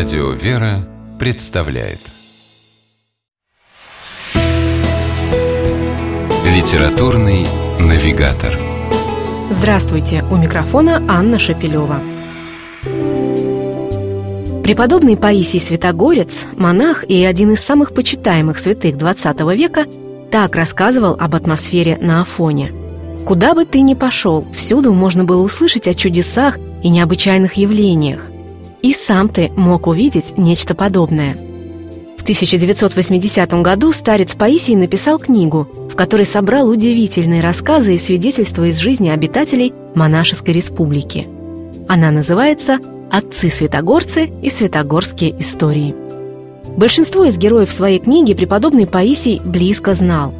Радио «Вера» представляет Литературный навигатор Здравствуйте! У микрофона Анна Шапилева. Преподобный Паисий Святогорец, монах и один из самых почитаемых святых XX века, так рассказывал об атмосфере на Афоне. Куда бы ты ни пошел, всюду можно было услышать о чудесах и необычайных явлениях. И сам ты мог увидеть нечто подобное. В 1980 году старец Паисий написал книгу, в которой собрал удивительные рассказы и свидетельства из жизни обитателей монашеской республики. Она называется «Отцы-святогорцы и святогорские истории». Большинство из героев своей книги преподобный Паисий близко знал.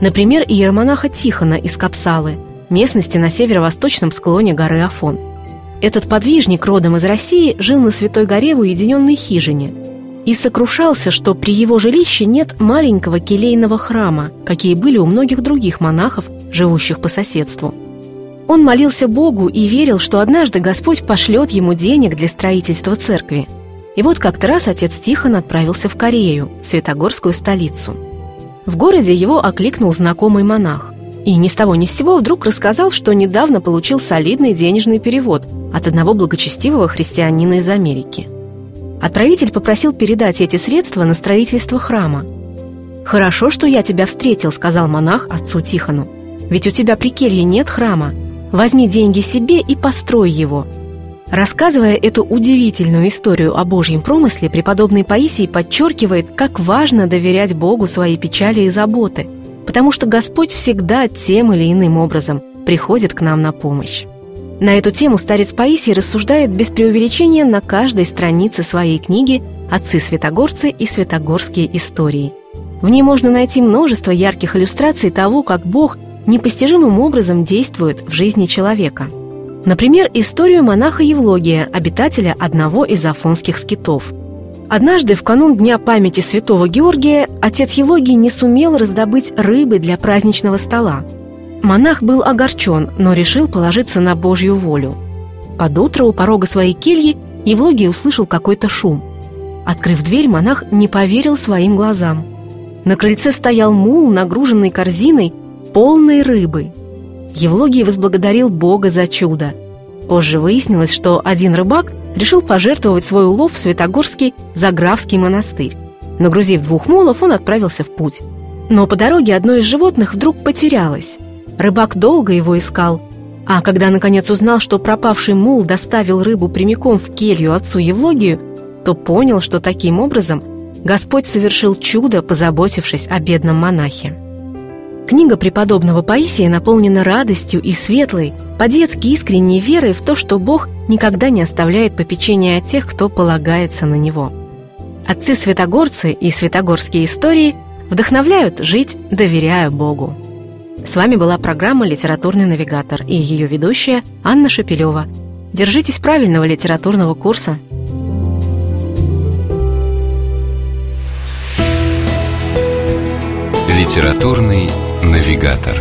Например, иеромонаха Тихона из Капсалы, местности на северо-восточном склоне горы Афон – этот подвижник родом из России жил на Святой горе в уединенной хижине и сокрушался, что при его жилище нет маленького келейного храма, какие были у многих других монахов, живущих по соседству. Он молился Богу и верил, что однажды Господь пошлет ему денег для строительства церкви. И вот как-то раз отец Тихон отправился в Корею, святогорскую столицу. В городе его окликнул знакомый монах. И ни с того ни с сего вдруг рассказал, что недавно получил солидный денежный перевод от одного благочестивого христианина из Америки. Отправитель попросил передать эти средства на строительство храма. «Хорошо, что я тебя встретил», — сказал монах отцу Тихону. «Ведь у тебя при келье нет храма. Возьми деньги себе и построй его». Рассказывая эту удивительную историю о Божьем промысле, преподобный Паисий подчеркивает, как важно доверять Богу свои печали и заботы, потому что Господь всегда тем или иным образом приходит к нам на помощь. На эту тему старец Паисий рассуждает без преувеличения на каждой странице своей книги «Отцы Святогорцы и Святогорские истории». В ней можно найти множество ярких иллюстраций того, как Бог непостижимым образом действует в жизни человека. Например, историю монаха Евлогия, обитателя одного из афонских скитов. Однажды, в канун Дня памяти святого Георгия, отец Евлогий не сумел раздобыть рыбы для праздничного стола – Монах был огорчен, но решил положиться на Божью волю. Под утро у порога своей кельи Евлогий услышал какой-то шум. Открыв дверь, монах не поверил своим глазам. На крыльце стоял мул, нагруженный корзиной, полной рыбы. Евлогий возблагодарил Бога за чудо. Позже выяснилось, что один рыбак решил пожертвовать свой улов в Святогорский Заграфский монастырь. Нагрузив двух мулов, он отправился в путь. Но по дороге одно из животных вдруг потерялось. Рыбак долго его искал, а когда наконец узнал, что пропавший мул доставил рыбу прямиком в келью отцу Евлогию, то понял, что таким образом Господь совершил чудо, позаботившись о бедном монахе. Книга преподобного Паисия наполнена радостью и светлой, по-детски искренней верой в то, что Бог никогда не оставляет попечения о тех, кто полагается на Него. Отцы-святогорцы и святогорские истории вдохновляют жить, доверяя Богу. С вами была программа «Литературный навигатор» и ее ведущая Анна Шапилева. Держитесь правильного литературного курса. «Литературный навигатор»